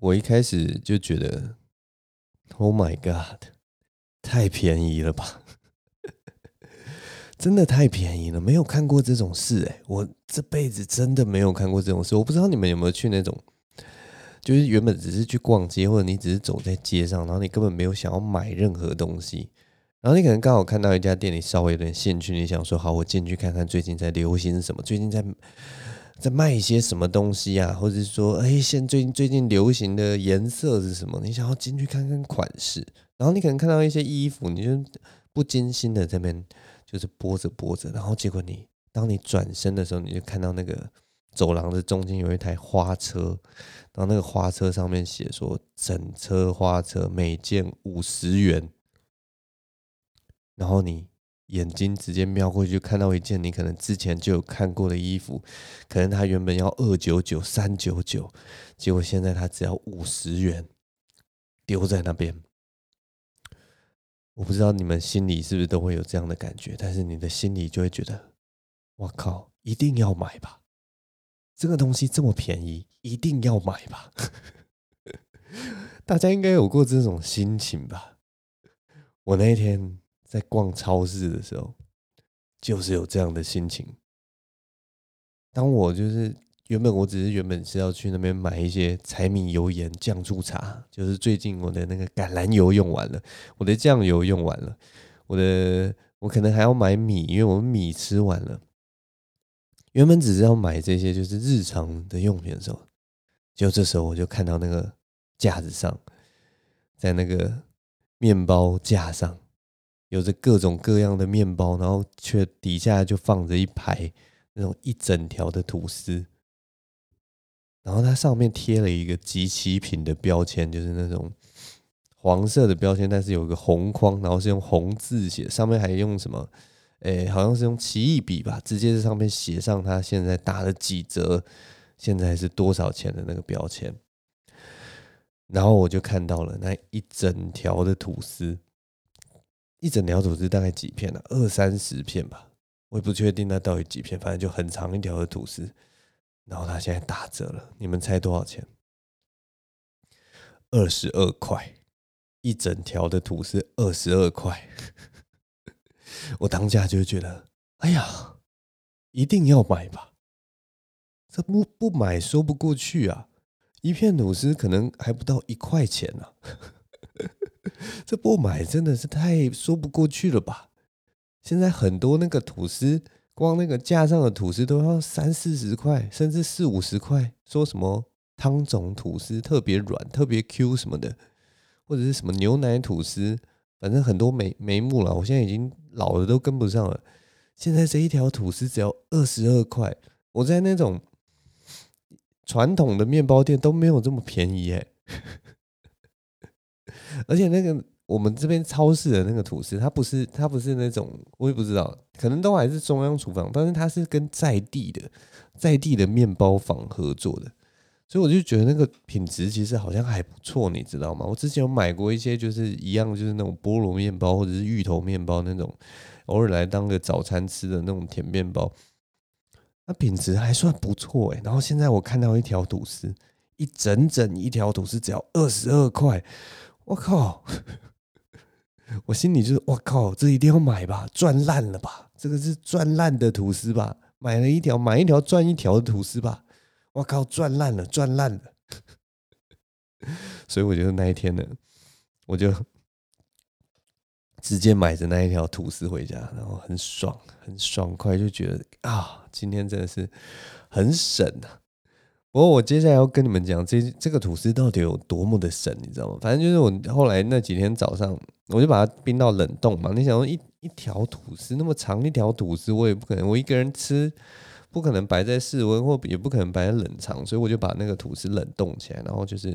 我一开始就觉得，Oh my God，太便宜了吧！真的太便宜了，没有看过这种事哎、我这辈子真的没有看过这种事。我不知道你们有没有去那种，就是原本只是去逛街，或者你只是走在街上，然后你根本没有想要买任何东西，然后你可能刚好看到一家店里稍微有点兴趣，你想说好，我进去看看最近在流行什么，最近在在卖一些什么东西啊，或者是说，哎，现最近最近流行的颜色是什么？你想要进去看看款式，然后你可能看到一些衣服，你就不经心的这边。就是播着播着，然后结果你当你转身的时候，你就看到那个走廊的中间有一台花车，然后那个花车上面写说整车花车每件五十元，然后你眼睛直接瞄过去看到一件你可能之前就有看过的衣服，可能它原本要二九九、三九九，结果现在它只要五十元，丢在那边。我不知道你们心里是不是都会有这样的感觉，但是你的心里就会觉得，我靠，一定要买吧！这个东西这么便宜，一定要买吧！大家应该有过这种心情吧？我那天在逛超市的时候，就是有这样的心情。当我就是。原本我只是原本是要去那边买一些柴米油盐酱醋茶，就是最近我的那个橄榄油用完了，我的酱油用完了，我的我可能还要买米，因为我们米吃完了。原本只是要买这些就是日常的用品的时候，就这时候我就看到那个架子上，在那个面包架上，有着各种各样的面包，然后却底下就放着一排那种一整条的吐司。然后它上面贴了一个即期品的标签，就是那种黄色的标签，但是有个红框，然后是用红字写，上面还用什么？诶，好像是用奇异笔吧，直接在上面写上它现在打了几折，现在是多少钱的那个标签。然后我就看到了那一整条的吐司，一整条吐司大概几片呢？二三十片吧，我也不确定那到底几片，反正就很长一条的吐司。然后它现在打折了，你们猜多少钱？二十二块，一整条的吐司二十二块。我当下就觉得，哎呀，一定要买吧！这不不买说不过去啊！一片吐司可能还不到一块钱呢，这不买真的是太说不过去了吧？现在很多那个吐司。光那个架上的吐司都要三四十块，甚至四五十块。说什么汤种吐司特别软、特别 Q 什么的，或者是什么牛奶吐司，反正很多眉眉目了。我现在已经老了，都跟不上了。现在这一条吐司只要二十二块，我在那种传统的面包店都没有这么便宜。而且那个。我们这边超市的那个吐司，它不是它不是那种，我也不知道，可能都还是中央厨房，但是它是跟在地的在地的面包房合作的，所以我就觉得那个品质其实好像还不错，你知道吗？我之前有买过一些，就是一样，就是那种菠萝面包或者是芋头面包那种，偶尔来当个早餐吃的那种甜面包，那品质还算不错哎。然后现在我看到一条吐司，一整整一条吐司只要二十二块，我靠！我心里就是，我靠，这一定要买吧，赚烂了吧？这个是赚烂的吐司吧？买了一条，买一条赚一条的吐司吧？我靠，赚烂了，赚烂了！所以我觉得那一天呢，我就直接买着那一条吐司回家，然后很爽，很爽快，就觉得啊，今天真的是很省啊。不过我接下来要跟你们讲，这这个吐司到底有多么的神，你知道吗？反正就是我后来那几天早上。我就把它冰到冷冻嘛。你想说一一条吐司那么长一条吐司，我也不可能我一个人吃，不可能摆在室温或也不可能摆在冷藏，所以我就把那个吐司冷冻起来，然后就是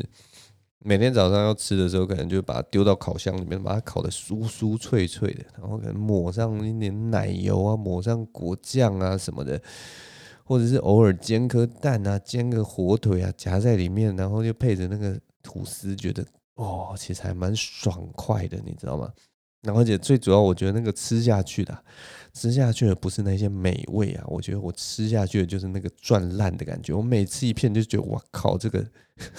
每天早上要吃的时候，可能就把它丢到烤箱里面，把它烤得酥酥脆脆的，然后可能抹上一点奶油啊，抹上果酱啊什么的，或者是偶尔煎颗蛋啊，煎个火腿啊夹在里面，然后就配着那个吐司，觉得。哦，其实还蛮爽快的，你知道吗？然后而且最主要，我觉得那个吃下去的，吃下去的不是那些美味啊，我觉得我吃下去的就是那个转烂的感觉。我每吃一片就觉得，哇靠，这个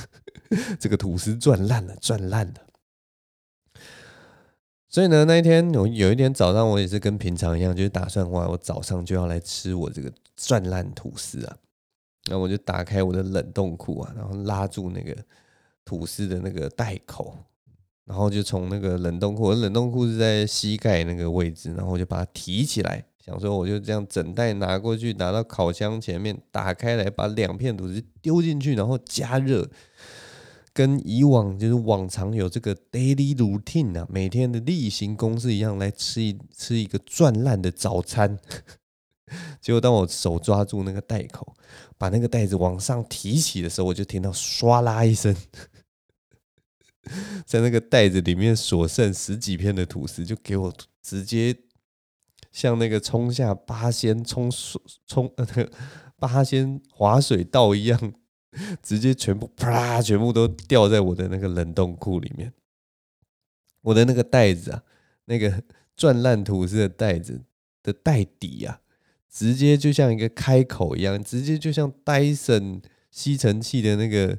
这个吐司转烂了，转烂了。所以呢，那一天有有一天早上，我也是跟平常一样，就是打算话，我早上就要来吃我这个赚烂吐司啊。然后我就打开我的冷冻库啊，然后拉住那个吐司的那个袋口。然后就从那个冷冻库，我冷冻库是在膝盖那个位置，然后我就把它提起来，想说我就这样整袋拿过去，拿到烤箱前面，打开来，把两片吐司丢进去，然后加热，跟以往就是往常有这个 daily routine 啊，每天的例行公事一样，来吃一吃一个赚烂的早餐。结果当我手抓住那个袋口，把那个袋子往上提起的时候，我就听到唰啦一声。在那个袋子里面所剩十几片的吐司，就给我直接像那个冲下八仙冲冲那个 八仙滑水道一样，直接全部啪，全部都掉在我的那个冷冻库里面。我的那个袋子啊，那个 赚烂吐司的袋子的袋底啊，直接就像一个开口一样，直接就像戴森吸尘器的那个。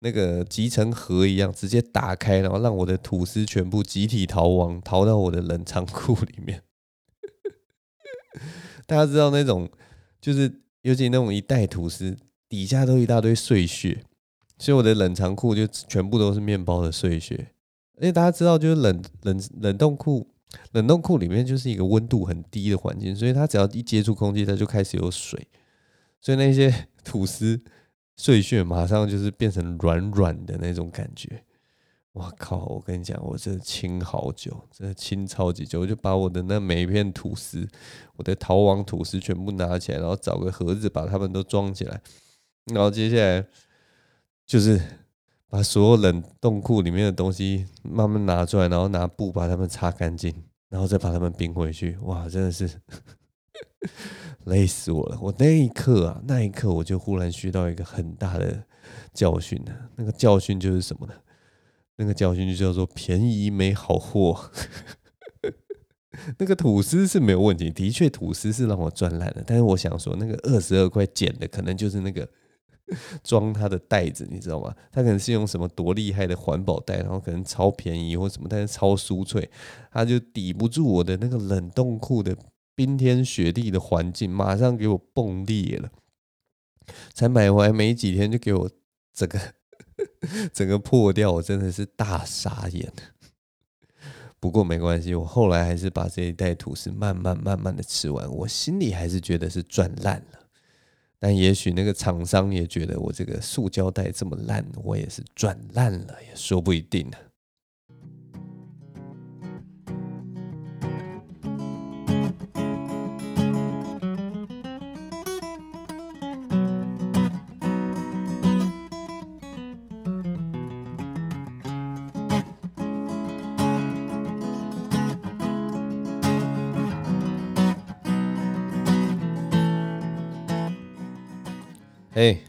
那个集成盒一样，直接打开，然后让我的吐司全部集体逃亡，逃到我的冷藏库里面。大家知道那种，就是尤其那种一袋吐司底下都一大堆碎屑，所以我的冷藏库就全部都是面包的碎屑。而且大家知道，就是冷冷冷冻库，冷冻库里面就是一个温度很低的环境，所以它只要一接触空气，它就开始有水，所以那些吐司。碎屑马上就是变成软软的那种感觉，我靠！我跟你讲，我这清好久，真的清超级久，我就把我的那每一片吐司，我的逃亡吐司全部拿起来，然后找个盒子把它们都装起来，然后接下来就是把所有冷冻库里面的东西慢慢拿出来，然后拿布把它们擦干净，然后再把它们冰回去。哇，真的是。累死我了！我那一刻啊，那一刻我就忽然学到一个很大的教训呢。那个教训就是什么呢？那个教训就叫做便宜没好货。那个吐司是没有问题，的确吐司是让我赚烂了。但是我想说，那个二十二块捡的，可能就是那个装它的袋子，你知道吗？它可能是用什么多厉害的环保袋，然后可能超便宜或什么，但是超酥脆，它就抵不住我的那个冷冻库的。冰天雪地的环境，马上给我崩裂了。才买回来没几天，就给我整个 整个破掉，我真的是大傻眼。不过没关系，我后来还是把这一袋吐司慢慢慢慢的吃完，我心里还是觉得是赚烂了。但也许那个厂商也觉得我这个塑胶袋这么烂，我也是赚烂了，也说不一定呢。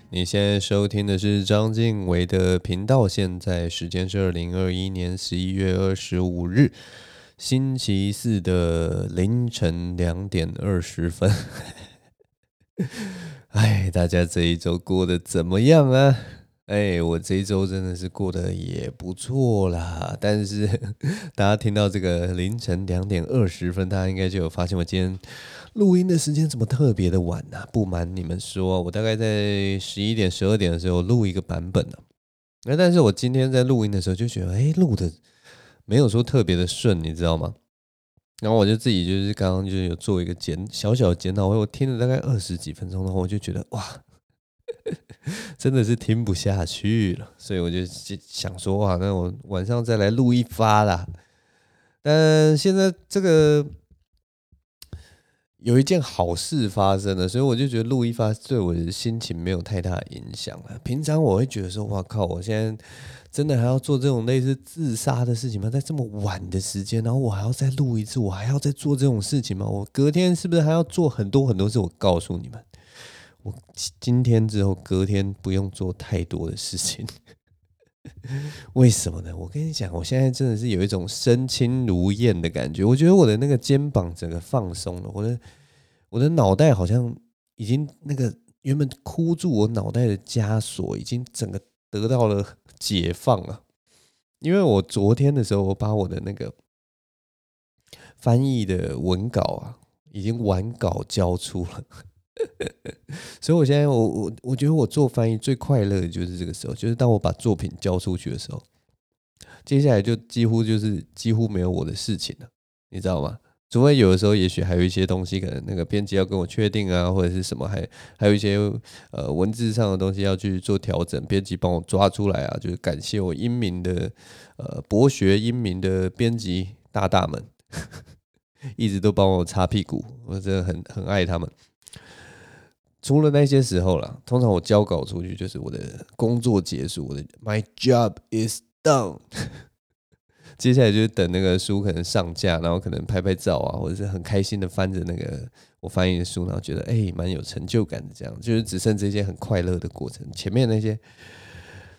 你现在收听的是章晋唯的频道。现在时间是二零二一年十一月二十五日星期四的凌晨两点二十分。哎，大家这一周过得怎么样啊？哎，我这一周真的是过得也不错啦。但是 大家听到这个凌晨两点二十分，大家应该就有发现我今天。录音的时间怎么特别的晚呢？不瞒你们说，我大概在十一点、十二点的时候录一个版本呢。那但是我今天在录音的时候就觉得，哎，录的没有说特别的顺，你知道吗？然后我就自己就是刚刚就有做一个检小小的检讨，我听了大概二十几分钟，的话我就觉得哇，真的是听不下去了，所以我就想说哇，那我晚上再来录一发啦。但现在这个。有一件好事发生了，所以我就觉得录一发对我的心情没有太大影响了。平常我会觉得说，哇靠，我现在真的还要做这种类似自杀的事情吗？在这么晚的时间，然后我还要再录一次，我还要再做这种事情吗？我隔天是不是还要做很多很多事？我告诉你们，我今天之后隔天不用做太多的事情。为什么呢？我跟你讲，我现在真的是有一种身轻如燕的感觉。我觉得我的那个肩膀整个放松了，我的我的脑袋好像已经那个原本箍住我脑袋的枷锁，已经整个得到了解放了。因为我昨天的时候，我把我的那个翻译的文稿啊，已经完稿交出了。所以，我现在我我我觉得我做翻译最快乐的就是这个时候，就是当我把作品交出去的时候，接下来就几乎就是几乎没有我的事情了，你知道吗？除非有的时候，也许还有一些东西，可能那个编辑要跟我确定啊，或者是什么，还还有一些呃文字上的东西要去做调整，编辑帮我抓出来啊，就是感谢我英明的呃博学英明的编辑大大们，一直都帮我擦屁股，我真的很很爱他们。除了那些时候啦，通常我交稿出去就是我的工作结束，我的 My job is done。接下来就是等那个书可能上架，然后可能拍拍照啊，或者是很开心的翻着那个我翻译的书，然后觉得哎，蛮有成就感的。这样就是只剩这些很快乐的过程，前面那些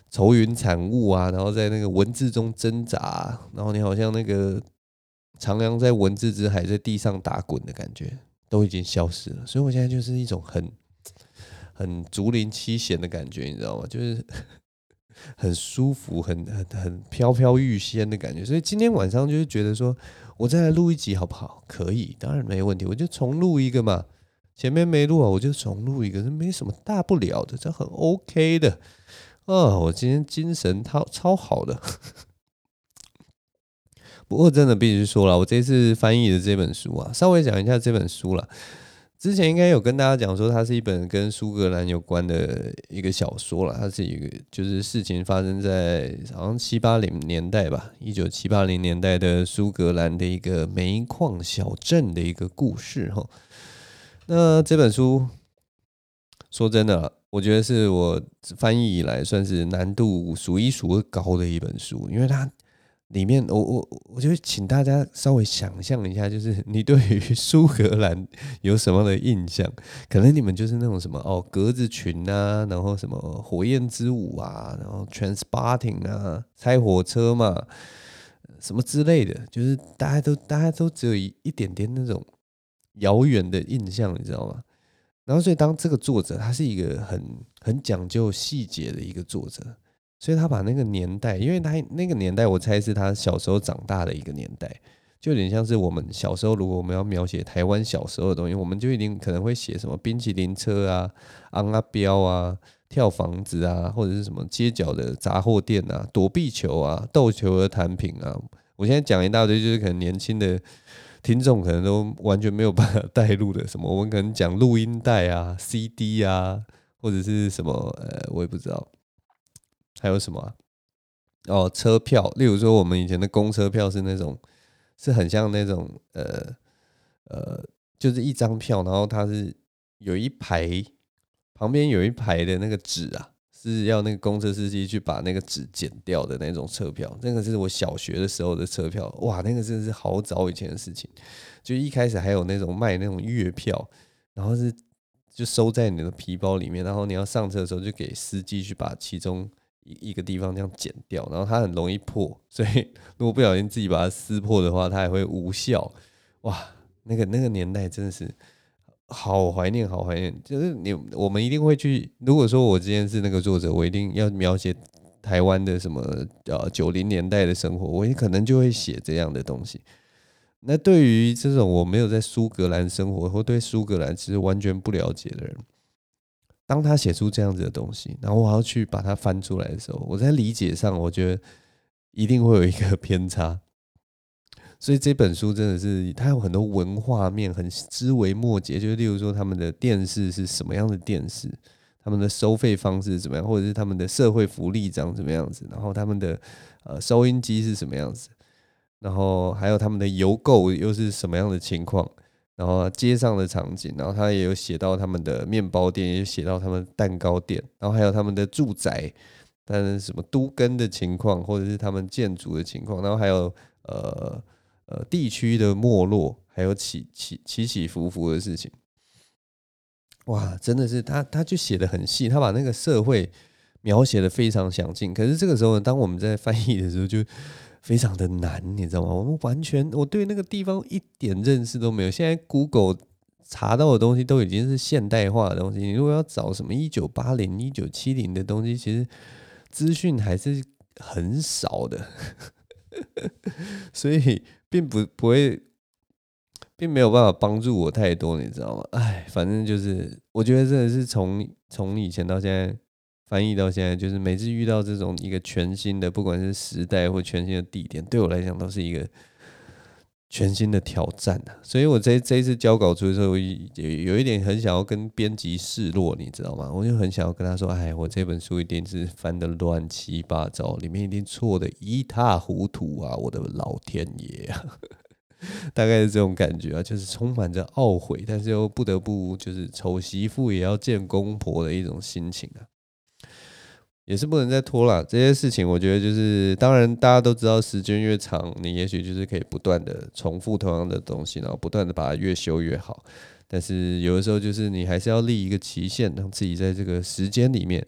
愁云惨雾啊，然后在那个文字中挣扎，然后你好像那个徜徉在文字之海，在地上打滚的感觉都已经消失了。所以我现在就是一种很。很竹林七贤的感觉，你知道吗？就是很舒服，很很很飘飘欲仙的感觉。所以今天晚上就是觉得说，我再来录一集好不好？可以，当然没问题。我就重录一个嘛，前面没录啊，我就重录一个，这没什么大不了的，这很 OK 的。啊，我今天精神超超好的。不过真的必须说了，我这次翻译的这本书啊，稍微讲一下这本书了。之前应该有跟大家讲说，它是一本跟苏格兰有关的一个小说了。它是一个，就是事情发生在好像七八零年代吧，一九七八零年代的苏格兰的一个煤矿小镇的一个故事哈。那这本书说真的，我觉得是我翻译以来算是难度数一数二高的一本书，因为它。里面，我我我就请大家稍微想象一下，就是 你对于苏格兰有什么的印象？可能你们就是那种什么哦，格子裙啊，然后什么火焰之舞啊，然后 Trainspotting 啊，猜火车嘛，什么之类的，就是大家都大家都只有一一点点那种遥远的印象，你知道吗？然后，所以当这个作者，他是一个很很讲究细节的一个作者。所以他把那个年代，因为他那个年代，我猜是他小时候长大的一个年代，就有点像是我们小时候，如果我们要描写台湾小时候的东西，我们就一定可能会写什么冰淇淋车啊、昂啊标啊、跳房子啊，或者是什么街角的杂货店啊、躲避球啊、斗球的弹平啊。我现在讲一大堆，就是可能年轻的听众可能都完全没有办法 带入的什么，我们可能讲录音带啊、CD 啊，或者是什么呃，我也不知道。还有什么？哦，车票，例如说我们以前的公车票是那种，是很像那种呃呃，就是一张票，然后它是有一排旁边有一排的那个纸啊，是要那个公车司机去把那个纸剪掉的那种车票。那个是我小学的时候的车票，哇，那个真的是好早以前的事情。就一开始还有那种卖那种月票，然后是就收在你的皮包里面，然后你要上车的时候就给司机去把其中。一一个地方这样剪掉，然后它很容易破，所以 如果不小心自己把它撕破的话，它还会无效。哇，那个那个年代真的是好怀念，好怀念。就是你我们一定会去。如果说我今天是那个作者，我一定要描写台湾的什么呃九零年代的生活，我也可能就会写这样的东西。那对于这种我没有在苏格兰生活或对苏格兰其实完全不了解的人。当他写出这样子的东西，然后我要去把它翻出来的时候，我在理解上，我觉得一定会有一个偏差。所以这本书真的是，它有很多文化面，很枝微末节。就例如说，他们的电视是什么样的电视，他们的收费方式怎么样，或者是他们的社会福利长怎么样子，然后他们的呃收音机是什么样子，然后还有他们的邮购又是什么样的情况。然后街上的场景，然后他也有写到他们的面包店，也有写到他们蛋糕店，然后还有他们的住宅，但是什么都根的情况，或者是他们建筑的情况，然后还有呃呃地区的没落，还有起起起起伏伏的事情。哇，真的是他他就写的很细，他把那个社会描写的非常详尽。可是这个时候呢，当我们在翻译的时候，就非常的难，你知道吗？我们完全我对那个地方一点认识都没有。现在 Google 查到的东西都已经是现代化的东西，你如果要找什么一九八零、一九七零的东西，其实资讯还是很少的，所以并不不会。并没有办法帮助我太多，你知道吗？哎，反正就是，我觉得真的是从从以前到现在翻译到现在，就是每次遇到这种一个全新的，不管是时代或全新的地点，对我来讲都是一个全新的挑战啊。所以我这这一次交稿出的时候，有有一点很想要跟编辑示弱，你知道吗？我就很想要跟他说：“哎，我这本书一定是翻得乱七八糟，里面一定错得一塌糊涂啊！我的老天爷啊！” 大概是这种感觉啊，就是充满着懊悔，但是又不得不就是丑媳妇也要见公婆的一种心情啊，也是不能再拖了。这些事情我觉得就是，当然大家都知道，时间越长，你也许就是可以不断的重复同样的东西，然后不断的把它越修越好。但是有的时候就是你还是要立一个期限，让自己在这个时间里面，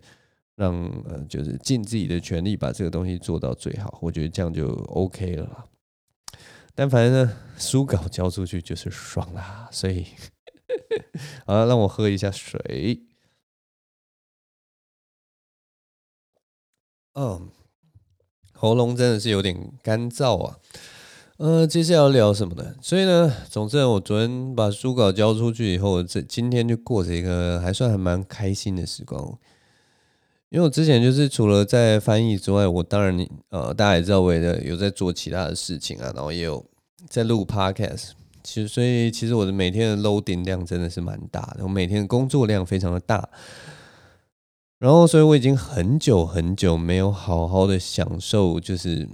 让呃就是尽自己的全力把这个东西做到最好。我觉得这样就 OK 了。但反正呢，书稿交出去就是爽啦，所以 好了，让我喝一下水。嗯，喉咙真的是有点干燥啊。呃，接下来要聊什么呢？所以呢，总之我昨天把书稿交出去以后，这今天就过着一个还算还蛮开心的时光。因为我之前就是除了在翻译之外，我当然呃，大家也知道我也有在做其他的事情啊，然后也有在录 podcast。其实，所以其实我的每天的 loading 量真的是蛮大的，我每天的工作量非常的大。然后，所以我已经很久很久没有好好的享受，就是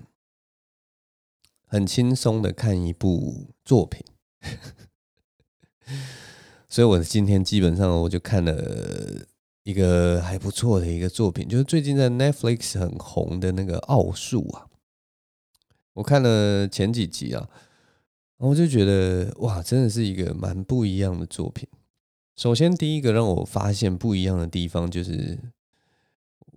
很轻松的看一部作品。所以，我今天基本上我就看了。一个还不错的一个作品，就是最近在 Netflix 很红的那个《奥数》啊，我看了前几集啊，我就觉得哇，真的是一个蛮不一样的作品。首先，第一个让我发现不一样的地方就是。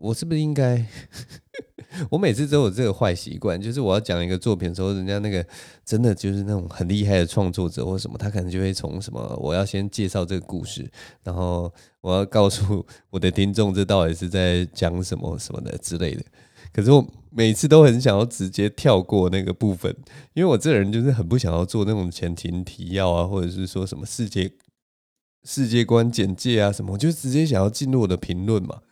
我是不是应该？我每次都有这个坏习惯，就是我要讲一个作品的时候，人家那个真的就是那种很厉害的创作者或什么，他可能就会从什么，我要先介绍这个故事，然后我要告诉我的听众这到底是在讲什么什么的之类的。可是我每次都很想要直接跳过那个部分，因为我这人就是很不想要做那种前情提要啊，或者是说什么世界世界观简介啊什么，我就直接想要进入我的评论嘛。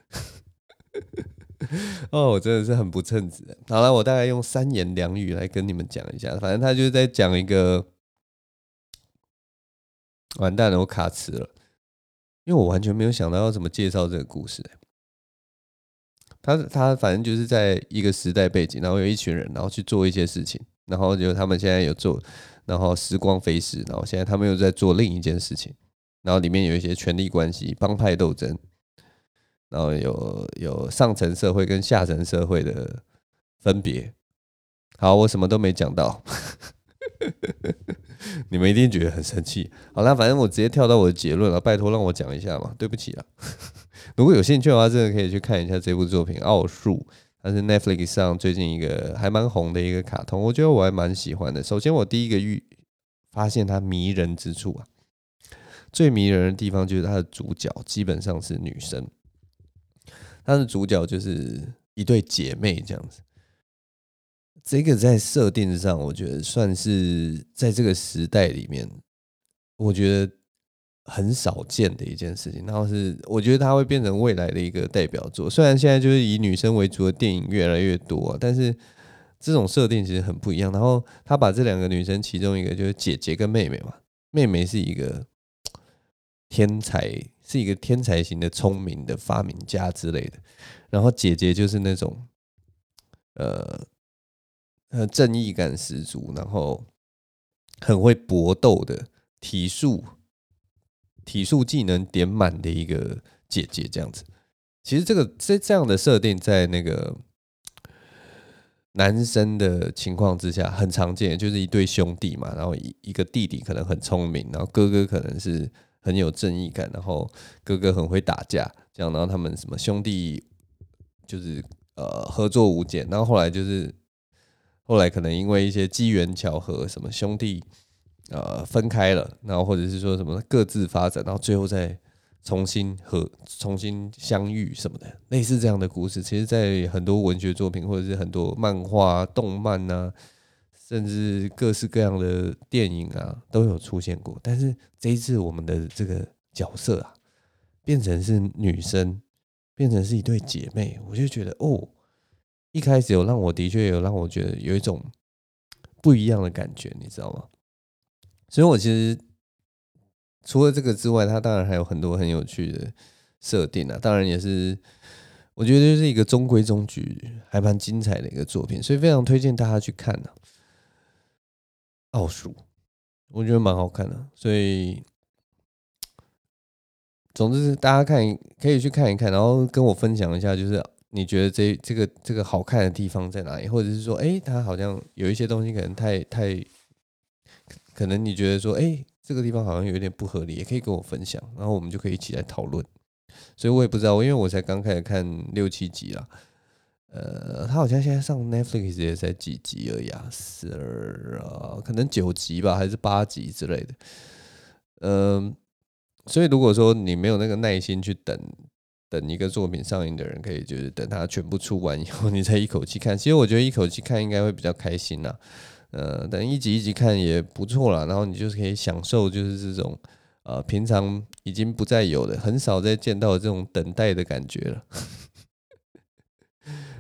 哦，我真的是很不称职。好了，我大概用三言两语来跟你们讲一下。反正他就是在讲一个，完蛋了，我卡词了，因为我完全没有想到要怎么介绍这个故事。他他反正就是在一个时代背景，然后有一群人，然后去做一些事情，然后就他们现在有做，然后时光飞逝，然后现在他们又在做另一件事情，然后里面有一些权力关系、帮派斗争。然后有有上层社会跟下层社会的分别。好，我什么都没讲到，你们一定觉得很生气。好啦，反正我直接跳到我的结论了，拜托让我讲一下嘛，对不起了。如果有兴趣的话，真的可以去看一下这部作品《奥数》，它是 Netflix 上最近一个还蛮红的一个卡通，我觉得我还蛮喜欢的。首先，我第一个预发现它迷人之处啊，最迷人的地方就是它的主角基本上是女生。他的主角就是一对姐妹这样子，这个在设定上，我觉得算是在这个时代里面，我觉得很少见的一件事情。然后是，我觉得它会变成未来的一个代表作。虽然现在就是以女生为主的电影越来越多，但是这种设定其实很不一样。然后他把这两个女生，其中一个就是姐姐跟妹妹嘛，妹妹是一个天才。是一个天才型的聪明的发明家之类的，然后姐姐就是那种，呃，呃，正义感十足，然后很会搏斗的体术，体术技能点满的一个姐姐这样子。其实这个这这样的设定在那个男生的情况之下很常见，就是一对兄弟嘛，然后一一个弟弟可能很聪明，然后哥哥可能是。很有正义感，然后哥哥很会打架，这样，然后他们什么兄弟就是呃合作无间，然后后来就是后来可能因为一些机缘巧合，什么兄弟呃分开了，然后或者是说什么各自发展，然后最后再重新和重新相遇什么的，类似这样的故事，其实在很多文学作品或者是很多漫画、动漫呐、啊，甚至各式各样的电影啊都有出现过。但是这一次我们的这个角色啊，变成是女生，变成是一对姐妹，我就觉得哦，一开始有让我的确有让我觉得有一种不一样的感觉，你知道吗？所以我其实除了这个之外，它当然还有很多很有趣的设定啊，当然也是我觉得就是一个中规中矩，还蛮精彩的一个作品，所以非常推荐大家去看呢、啊。奥数，我觉得蛮好看的，所以。总之是大家看可以去看一看，然后跟我分享一下，就是你觉得这这个这个好看的地方在哪里，或者是说，哎，它好像有一些东西可能太太，可能你觉得说，哎，这个地方好像有一点不合理，也可以跟我分享，然后我们就可以一起来讨论。所以我也不知道，因为我才刚开始看六七集啦，呃，他好像现在上 Netflix 也才几集而已啊，十二啊，可能九集吧，还是八集之类的，嗯、呃。所以，如果说你没有那个耐心去等等一个作品上映的人，可以就是等它全部出完以后，你再一口气看。其实我觉得一口气看应该会比较开心啦。呃，等一集一集看也不错啦。然后你就是可以享受就是这种呃平常已经不再有的、很少再见到的这种等待的感觉了。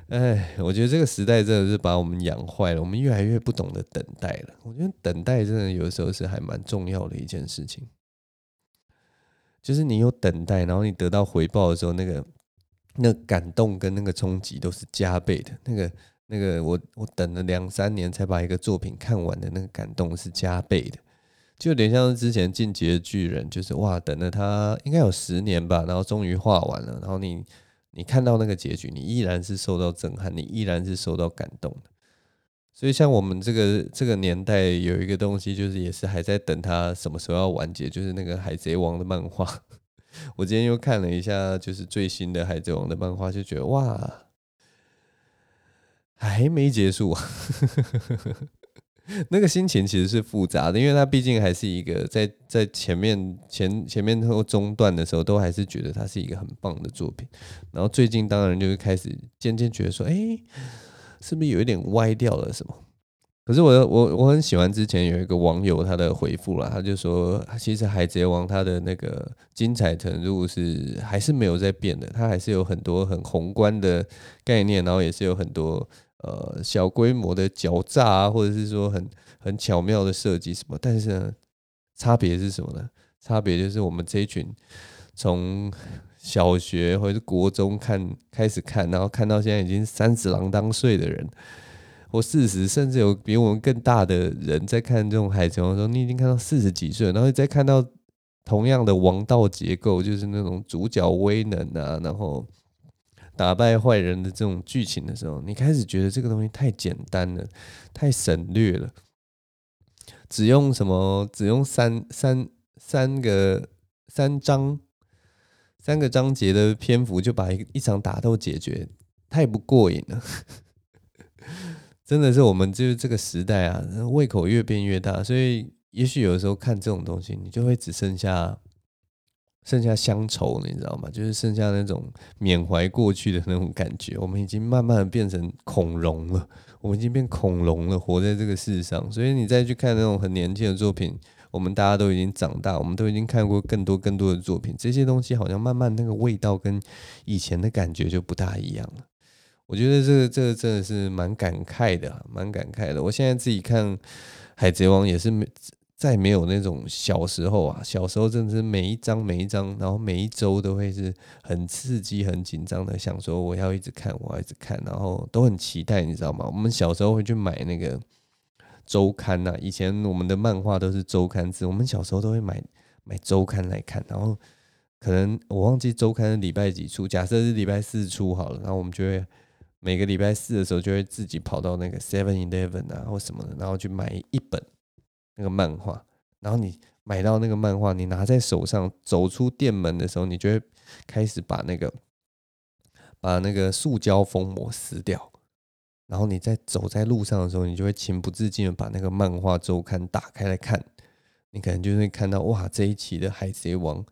哎，我觉得这个时代真的是把我们养坏了，我们越来越不懂得等待了。我觉得等待真的有时候是还蛮重要的一件事情。就是你有等待，然后你得到回报的时候，那个那感动跟那个冲击都是加倍的。那个那个我我等了两三年才把一个作品看完的那个感动是加倍的，就有点像之前《进击的巨人》，就是哇，等了他应该有十年吧，然后终于画完了，然后你你看到那个结局，你依然是受到震撼，你依然是受到感动的。所以，像我们这个这个年代，有一个东西，就是也是还在等它什么时候要完结，就是那个《海贼王》的漫画。我今天又看了一下，就是最新的《海贼王》的漫画，就觉得哇，还没结束！那个心情其实是复杂的，因为它毕竟还是一个在在前面前前面或中段的时候，都还是觉得它是一个很棒的作品。然后最近当然就是开始渐渐觉得说，哎。是不是有一点歪掉了什么？可是我我我很喜欢之前有一个网友他的回复啦，他就说，其实《海贼王》它的那个精彩程度是还是没有在变的，它还是有很多很宏观的概念，然后也是有很多呃小规模的狡诈啊，或者是说很很巧妙的设计什么。但是呢，差别是什么呢？差别就是我们这一群从小学或者是国中看开始看，然后看到现在已经三十郎当岁的人，或四十，甚至有比我们更大的人在看这种海贼王的时候，你已经看到四十几岁，然后再看到同样的王道结构，就是那种主角威能啊，然后打败坏人的这种剧情的时候，你开始觉得这个东西太简单了，太省略了，只用什么？只用三三三个三章。三个章节的篇幅就把一一场打斗解决，太不过瘾了。真的是我们就是这个时代啊，胃口越变越大，所以也许有的时候看这种东西，你就会只剩下剩下乡愁，你知道吗？就是剩下那种缅怀过去的那种感觉。我们已经慢慢的变成恐龙了，我们已经变恐龙了，活在这个世上。所以你再去看那种很年轻的作品。我们大家都已经长大，我们都已经看过更多更多的作品，这些东西好像慢慢那个味道跟以前的感觉就不大一样了。我觉得这个这个真的是蛮感慨的，蛮感慨的。我现在自己看《海贼王》也是没再没有那种小时候啊，小时候真的是每一章每一章，然后每一周都会是很刺激、很紧张的，想说我要一直看，我要一直看，然后都很期待，你知道吗？我们小时候会去买那个。周刊呐，以前我们的漫画都是周刊志，我们小时候都会买买周刊来看，然后可能我忘记周刊是礼拜几出，假设是礼拜四出好了，然后我们就会每个礼拜四的时候就会自己跑到那个 Seven Eleven 啊或什么的，然后去买一本那个漫画，然后你买到那个漫画，你拿在手上走出店门的时候，你就会开始把那个把那个塑胶封膜撕掉，然后你在走在路上的时候，你就会情不自禁的把那个漫画周刊打开来看，你可能就会看到哇，这一期的海贼王，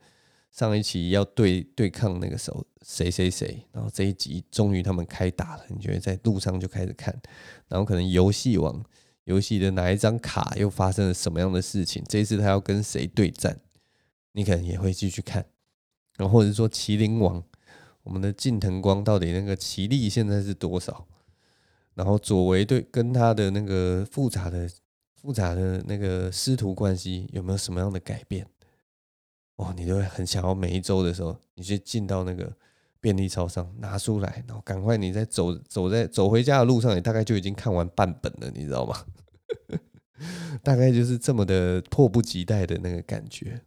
上一期要对对抗那个时候谁谁谁，然后这一集终于他们开打了，你就会在路上就开始看，然后可能游戏王游戏的哪一张卡又发生了什么样的事情，这一次他要跟谁对战，你可能也会继续看，然后或者说麒麟王。我们的近藤光到底那个棋力现在是多少？然后佐为对跟他的那个复杂的复杂的那个师徒关系有没有什么样的改变？哦，你就会很想要每一周的时候，你去进到那个便利超商拿出来，然后赶快你在走走在走回家的路上，你大概就已经看完半本了，你知道吗？大概就是这么的迫不及待的那个感觉。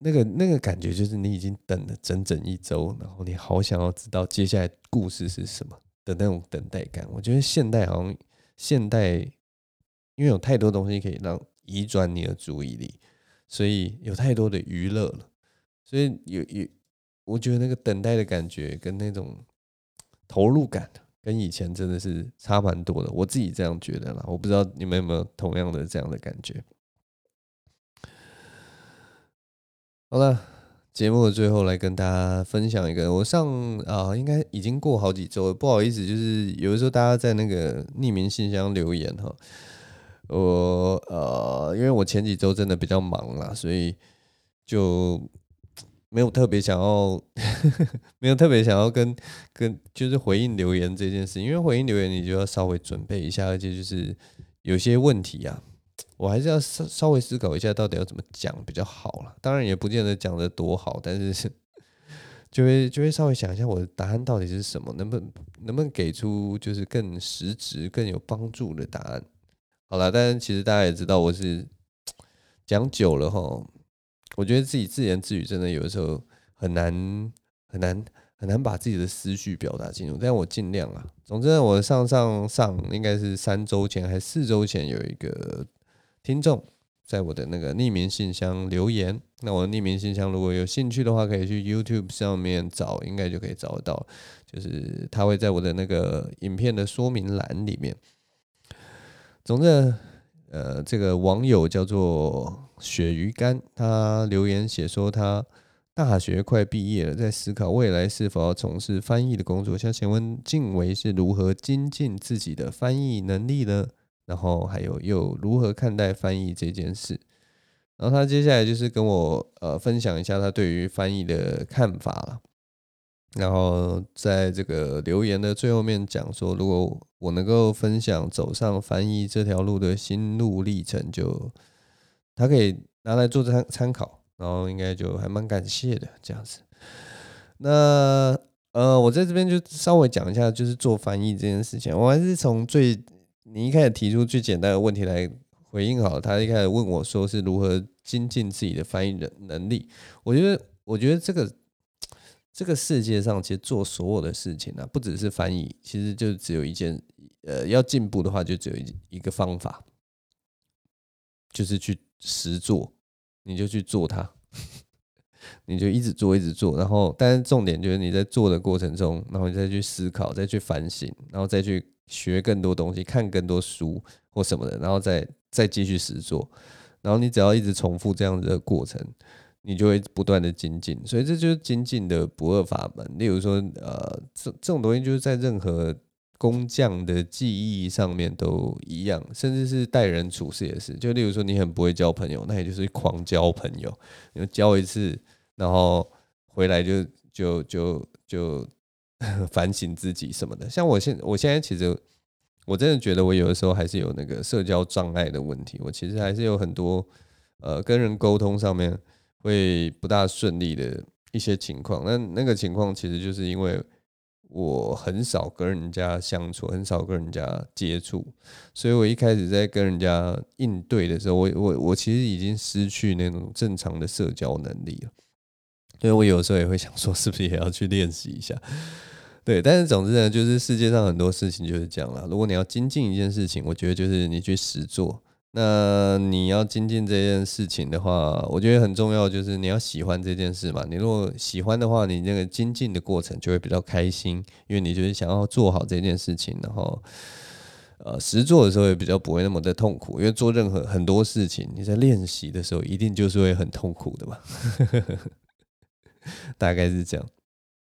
那个那个感觉就是你已经等了整整一周，然后你好想要知道接下来故事是什么的那种等待感。我觉得现代好像现代，因为有太多东西可以让移转你的注意力，所以有太多的娱乐了，所以有有，我觉得那个等待的感觉跟那种投入感，跟以前真的是差蛮多的。我自己这样觉得啦，我不知道你们有没有同样的这样的感觉。好了，节目的最后来跟大家分享一个，我上啊，应该已经过好几周了，不好意思，就是有的时候大家在那个匿名信箱留言哈，我呃，因为我前几周真的比较忙啦，所以就没有特别想要，没有特别想要跟跟就是回应留言这件事，因为回应留言你就要稍微准备一下，而且就是有些问题啊。我还是要稍稍微思考一下，到底要怎么讲比较好了。当然也不见得讲得多好，但是 就会就会稍微想一下我的答案到底是什么，能不能不能给出就是更实质、更有帮助的答案。好了，但是其实大家也知道，我是 讲久了哈，我觉得自己自言自语真的有的时候很难很难很难把自己的思绪表达清楚，但我尽量啊。总之，我上上上应该是三周前还是四周前有一个。听众在我的那个匿名信箱留言，那我的匿名信箱如果有兴趣的话，可以去 YouTube 上面找，应该就可以找得到。就是他会在我的那个影片的说明栏里面。总之，呃，这个网友叫做鳕鱼干，他留言写说他大学快毕业了，在思考未来是否要从事翻译的工作。想请问静维是如何精进自己的翻译能力呢？然后还有又如何看待翻译这件事？然后他接下来就是跟我呃分享一下他对于翻译的看法了。然后在这个留言的最后面讲说，如果我能够分享走上翻译这条路的心路历程，就他可以拿来做参参考，然后应该就还蛮感谢的这样子。那呃，我在这边就稍微讲一下，就是做翻译这件事情，我还是从最。你一开始提出最简单的问题来回应好了，他一开始问我说是如何精进自己的翻译能能力。我觉得，我觉得这个这个世界上其实做所有的事情啊，不只是翻译，其实就只有一件，呃，要进步的话就只有一一个方法，就是去实做，你就去做它，你就一直做一直做，然后，但是重点就是你在做的过程中，然后你再去思考，再去反省，然后再去。学更多东西，看更多书或什么的，然后再再继续实做，然后你只要一直重复这样子的过程，你就会不断的精进。所以这就是精进的不二法门。例如说，呃，这这种东西就是在任何工匠的技艺上面都一样，甚至是待人处事也是。就例如说，你很不会交朋友，那也就是狂交朋友，你交一次，然后回来就就就就。反省自己什么的，像我现我现在其实我真的觉得我有的时候还是有那个社交障碍的问题，我其实还是有很多呃跟人沟通上面会不大顺利的一些情况。那那个情况其实就是因为我很少跟人家相处，很少跟人家接触，所以我一开始在跟人家应对的时候，我我我其实已经失去那种正常的社交能力了。所以我有时候也会想说，是不是也要去练习一下？对，但是总之呢，就是世界上很多事情就是这样啦。如果你要精进一件事情，我觉得就是你去实做，那你要精进这件事情的话，我觉得很重要，就是你要喜欢这件事嘛。你如果喜欢的话，你那个精进的过程就会比较开心，因为你就是想要做好这件事情，然后呃，实做的时候也比较不会那么的痛苦。因为做任何很多事情，你在练习的时候一定就是会很痛苦的嘛，大概是这样。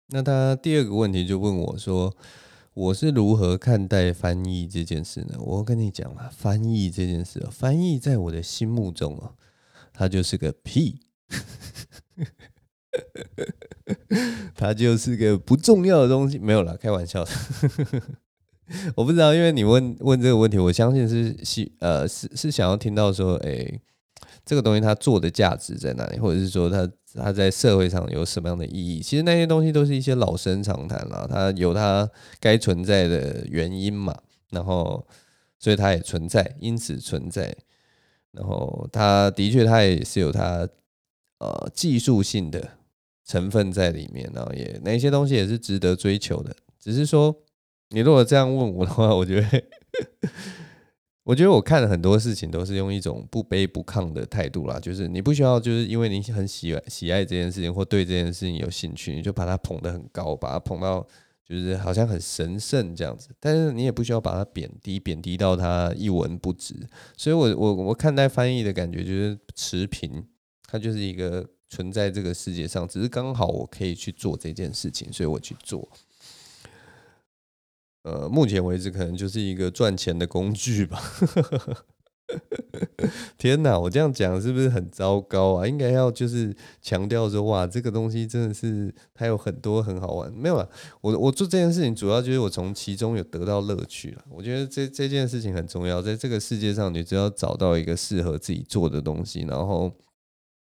那他第二个问题就问我说。我是如何看待翻译这件事呢？我跟你讲啊，翻译这件事，哦翻译在我的心目中哦，它就是个屁，它就是个不重要的东西。没有啦，开玩笑的。我不知道，因为你问问这个问题，我相信是希呃是是想要听到说，哎、这个东西它做的价值在哪里，或者是说它。它在社会上有什么样的意义？其实那些东西都是一些老生常谈了，它有它该存在的原因嘛，然后所以它也存在，因此存在。然后它的确，它也是有它呃技术性的成分在里面，然后也那些东西也是值得追求的。只是说，你如果这样问我的话，我觉得。我觉得我看了很多事情都是用一种不卑不亢的态度啦，就是你不需要，就是因为你很喜喜爱这件事情或对这件事情有兴趣，你就把它捧得很高，把它捧到就是好像很神圣这样子。但是你也不需要把它贬低，贬低到它一文不值。所以我我我看待翻译的感觉就是持平，它就是一个存在这个世界上，只是刚好我可以去做这件事情，所以我去做。呃，目前为止可能就是一个赚钱的工具吧。天哪，我这样讲是不是很糟糕啊？应该要就是强调说，哇，这个东西真的是它有很多很好玩。没有啊，我我做这件事情主要就是我从其中有得到乐趣了。我觉得这这件事情很重要，在这个世界上，你只要找到一个适合自己做的东西，然后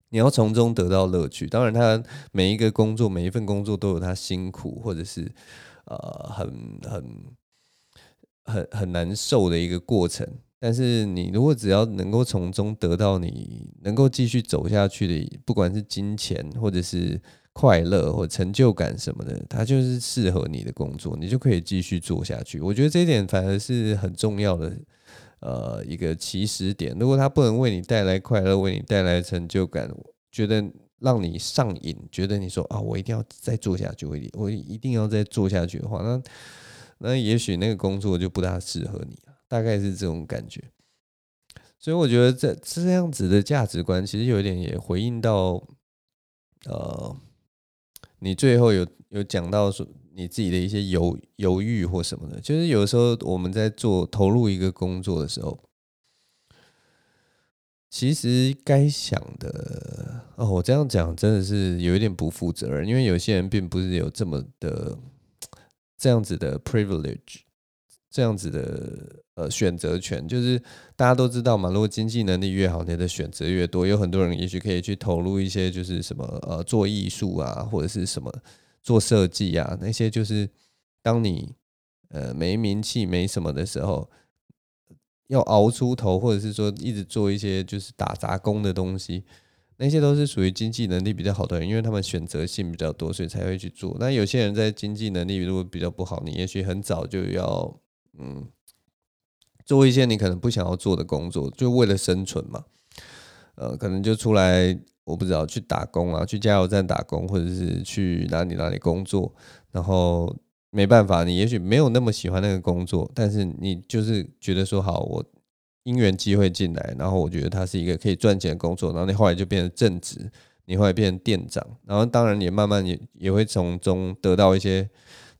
你要从中得到乐趣。当然，他每一个工作，每一份工作都有他辛苦或者是。呃，很很很很难受的一个过程，但是你如果只要能够从中得到你能够继续走下去的，不管是金钱或者是快乐或成就感什么的，它就是适合你的工作，你就可以继续做下去。我觉得这一点反而是很重要的，呃，一个起始点。如果它不能为你带来快乐，为你带来成就感，我觉得。让你上瘾，觉得你说啊，我一定要再做下去，我一定要再做下去的话，那那也许那个工作就不大适合你了，大概是这种感觉。所以我觉得这这样子的价值观，其实有一点也回应到，呃，你最后有有讲到说你自己的一些犹犹豫或什么的，就是有时候我们在做投入一个工作的时候。其实该想的哦，我这样讲真的是有一点不负责任，因为有些人并不是有这么的这样子的 privilege，这样子的呃选择权，就是大家都知道嘛，如果经济能力越好，你的选择越多，有很多人也许可以去投入一些就是什么呃做艺术啊，或者是什么做设计啊，那些就是当你呃没名气没什么的时候。要熬出头，或者是说一直做一些就是打杂工的东西，那些都是属于经济能力比较好的人，因为他们选择性比较多，所以才会去做。那有些人在经济能力如果比较不好，你也许很早就要嗯做一些你可能不想要做的工作，就为了生存嘛。呃，可能就出来我不知道去打工啊，去加油站打工，或者是去哪里哪里工作，然后。没办法，你也许没有那么喜欢那个工作，但是你就是觉得说好，我因缘机会进来，然后我觉得它是一个可以赚钱的工作，然后你后来就变成正职，你后来变成店长，然后当然也慢慢也也会从中得到一些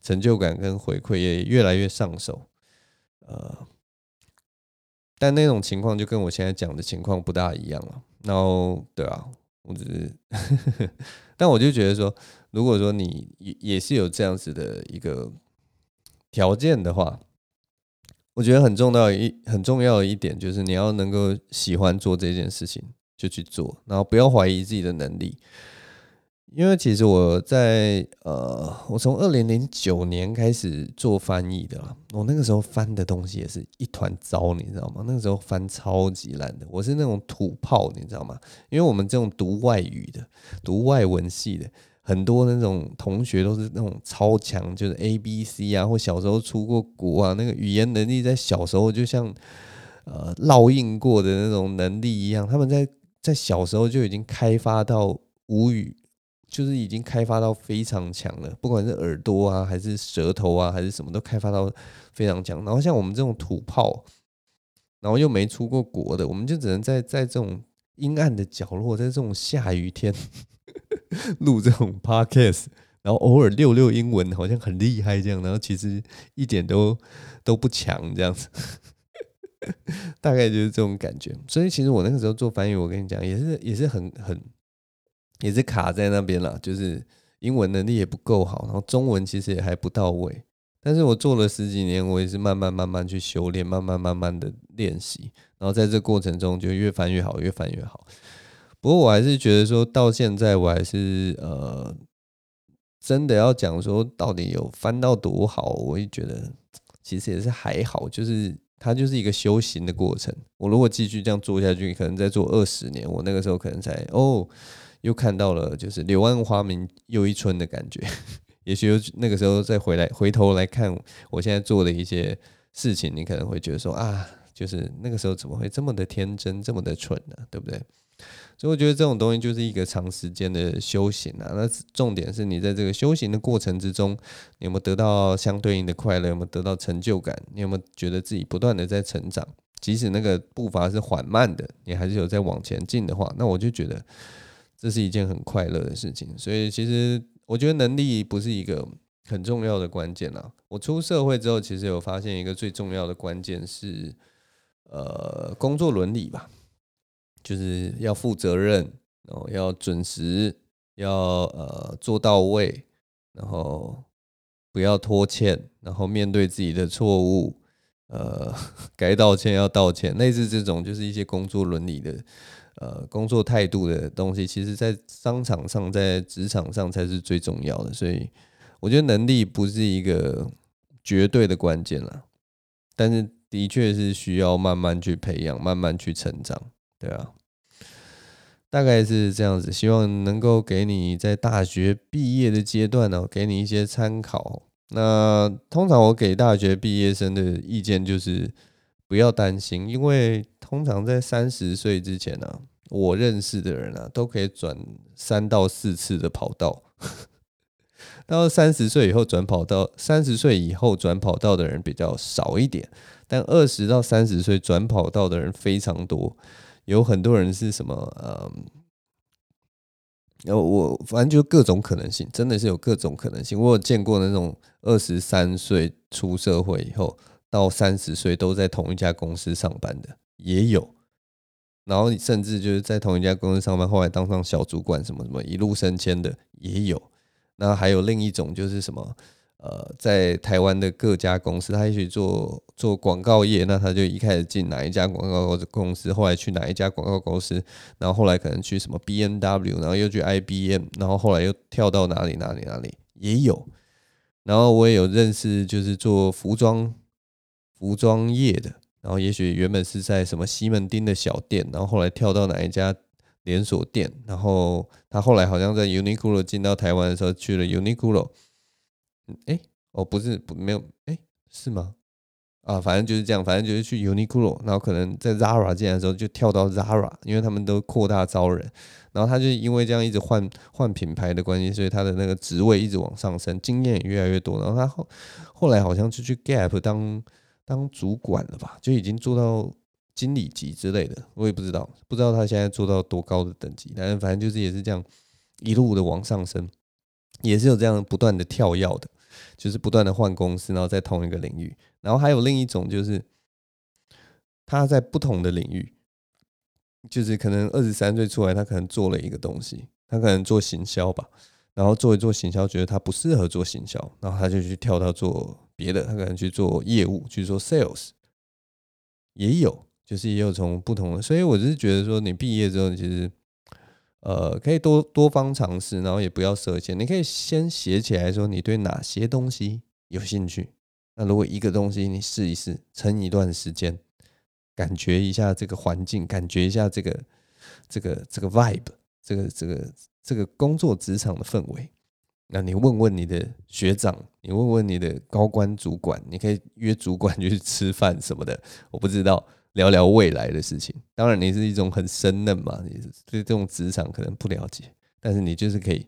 成就感跟回馈，也越来越上手。呃，但那种情况就跟我现在讲的情况不大一样了。然后，对啊，我只是，但我就觉得说。如果说你也也是有这样子的一个条件的话，我觉得很重要一很重要的一点就是你要能够喜欢做这件事情就去做，然后不要怀疑自己的能力。因为其实我在呃，我从二零零九年开始做翻译的啦，我那个时候翻的东西也是一团糟，你知道吗？那个时候翻超级烂的，我是那种土炮，你知道吗？因为我们这种读外语的、读外文系的。很多那种同学都是那种超强，就是 A B C 啊，或小时候出过国啊，那个语言能力在小时候就像呃烙印过的那种能力一样，他们在在小时候就已经开发到无语，就是已经开发到非常强了，不管是耳朵啊，还是舌头啊，还是什么都开发到非常强。然后像我们这种土炮，然后又没出过国的，我们就只能在在这种阴暗的角落，在这种下雨天 录这种 podcast，然后偶尔溜溜英文，好像很厉害这样，然后其实一点都都不强这样子。大概就是这种感觉，所以其实我那个时候做翻译，我跟你讲，也是也是很很，也是卡在那边了，就是英文能力也不够好，然后中文其实也还不到位。但是我做了十几年，我也是慢慢慢慢去修炼，慢慢慢慢的练习，然后在这过程中就越翻越好，越翻越好。不过我还是觉得说到现在，我还是呃，真的要讲说到底有翻到多好，我也觉得其实也是还好，就是。它就是一个修行的过程。我如果继续这样做下去，可能再做二十年，我那个时候可能才哦，又看到了就是柳暗花明又一村的感觉。也许那个时候再回来回头来看我现在做的一些事情，你可能会觉得说啊，就是那个时候怎么会这么的天真，这么的蠢呢？对不对？所以我觉得这种东西就是一个长时间的修行啊。那重点是你在这个修行的过程之中，你有没有得到相对应的快乐？有没有得到成就感？你有没有觉得自己不断的在成长？即使那个步伐是缓慢的，你还是有在往前进的话，那我就觉得这是一件很快乐的事情。所以其实我觉得能力不是一个很重要的关键啊。我出社会之后，其实有发现一个最重要的关键是，呃，工作伦理吧。就是要负责任，然后要准时，要呃做到位，然后不要拖欠，然后面对自己的错误，呃，该道歉要道歉，类似这种就是一些工作伦理的，呃，工作态度的东西，其实在商场上，在职场上才是最重要的。所以我觉得能力不是一个绝对的关键了，但是的确是需要慢慢去培养，慢慢去成长。对啊，大概是这样子，希望能够给你在大学毕业的阶段呢，给你一些参考。那通常我给大学毕业生的意见就是不要担心，因为通常在三十岁之前呢，我认识的人啊，都可以转三到四次的跑道。到三十岁以后转跑道，三十岁以后转跑道的人比较少一点，但二十到三十岁转跑道的人非常多。有很多人是什么？嗯，然后我反正就各种可能性，真的是有各种可能性。我有见过那种二十三岁出社会以后到三十岁都在同一家公司上班的，也有。然后甚至就是在同一家公司上班，后来当上小主管，什么什么一路升迁的也有。那还有另一种就是什么？呃，在台湾的各家公司，他也许做做广告业，那他就一开始进哪一家广告公司，后来去哪一家广告公司，然后后来可能去什么 BMW，然后又去 IBM，然后后来又跳到哪里哪里哪里也有。然后我也有认识，就是做服装服装业的，然后也许原本是在什么西门町的小店，然后后来跳到哪一家连锁店，然后他后来好像在 Uniqlo 进到台湾的时候去了 Uniqlo。哎、哦，不是，不没有，哎、是吗？啊，反正就是这样，反正就是去 Uniqlo，然后可能在 Zara 进来的时候就跳到 Zara，因为他们都扩大招人，然后他就因为这样一直换换品牌的关系，所以他的那个职位一直往上升，经验也越来越多，然后他后后来好像就去 Gap 当当主管了吧，就已经做到经理级之类的，我也不知道，不知道他现在做到多高的等级，但是反正就是也是这样一路的往上升，也是有这样不断的跳跃的。就是不断的换公司，然后在同一个领域，然后还有另一种就是他在不同的领域，就是可能二十三岁出来，他可能做了一个东西，他可能做行销吧，然后做一做行销，觉得他不适合做行销，然后他就去跳到做别的，他可能去做业务，去做 sales，也有，就是也有从不同的，所以我就是觉得说，你毕业之后，其实。呃，可以多多方尝试，然后也不要设限。你可以先写起来说，你对哪些东西有兴趣。那如果一个东西你试一试，撑一段时间，感觉一下这个环境，感觉一下这个这个这个 vibe，这个这个这个工作职场的氛围。那你问问你的学长，你问问你的高官主管，你可以约主管去吃饭什么的，我不知道。聊聊未来的事情。当然，你是一种很生嫩嘛，你对这种职场可能不了解，但是你就是可以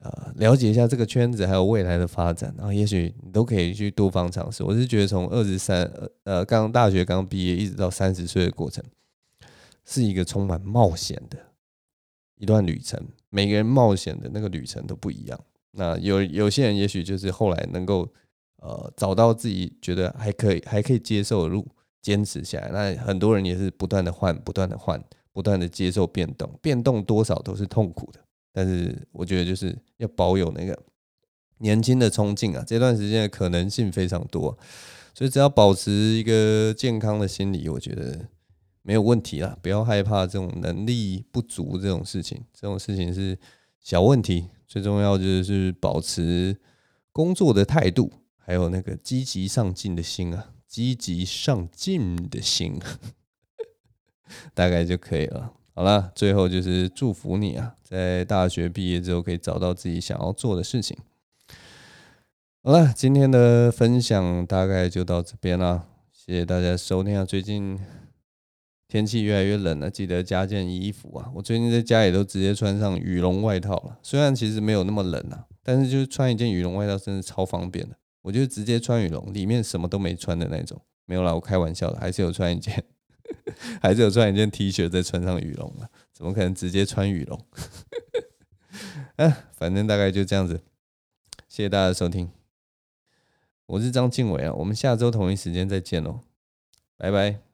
呃了解一下这个圈子还有未来的发展，然后也许你都可以去多方尝试。我是觉得从二十三呃刚大学刚毕业一直到三十岁的过程，是一个充满冒险的一段旅程。每个人冒险的那个旅程都不一样。那有有些人也许就是后来能够呃找到自己觉得还可以还可以接受的路，坚持下来。那很多人也是不断的换，不断的换，不断的接受变动，变动多少都是痛苦的。但是我觉得就是要保有那个年轻的冲劲啊，这段时间的可能性非常多，所以只要保持一个健康的心理，我觉得没有问题啦。不要害怕这种能力不足这种事情，这种事情是小问题。最重要就是保持工作的态度，还有那个积极上进的心啊，积极上进的心，大概就可以了。好了，最后就是祝福你啊，在大学毕业之后可以找到自己想要做的事情。好了，今天的分享大概就到这边了，谢谢大家收听啊，最近。天气越来越冷了，记得加件衣服啊！我最近在家里都直接穿上羽绒外套了，虽然其实没有那么冷啊，但是就是穿一件羽绒外套真的超方便的。我就直接穿羽绒，里面什么都没穿的那种。没有啦，我开玩笑的，还是有穿一件，还是有穿一件 T 恤再穿上羽绒了。怎么可能直接穿羽绒？啊，反正大概就这样子。谢谢大家收听，我是张晋伟啊，我们下周同一时间再见喽，拜拜。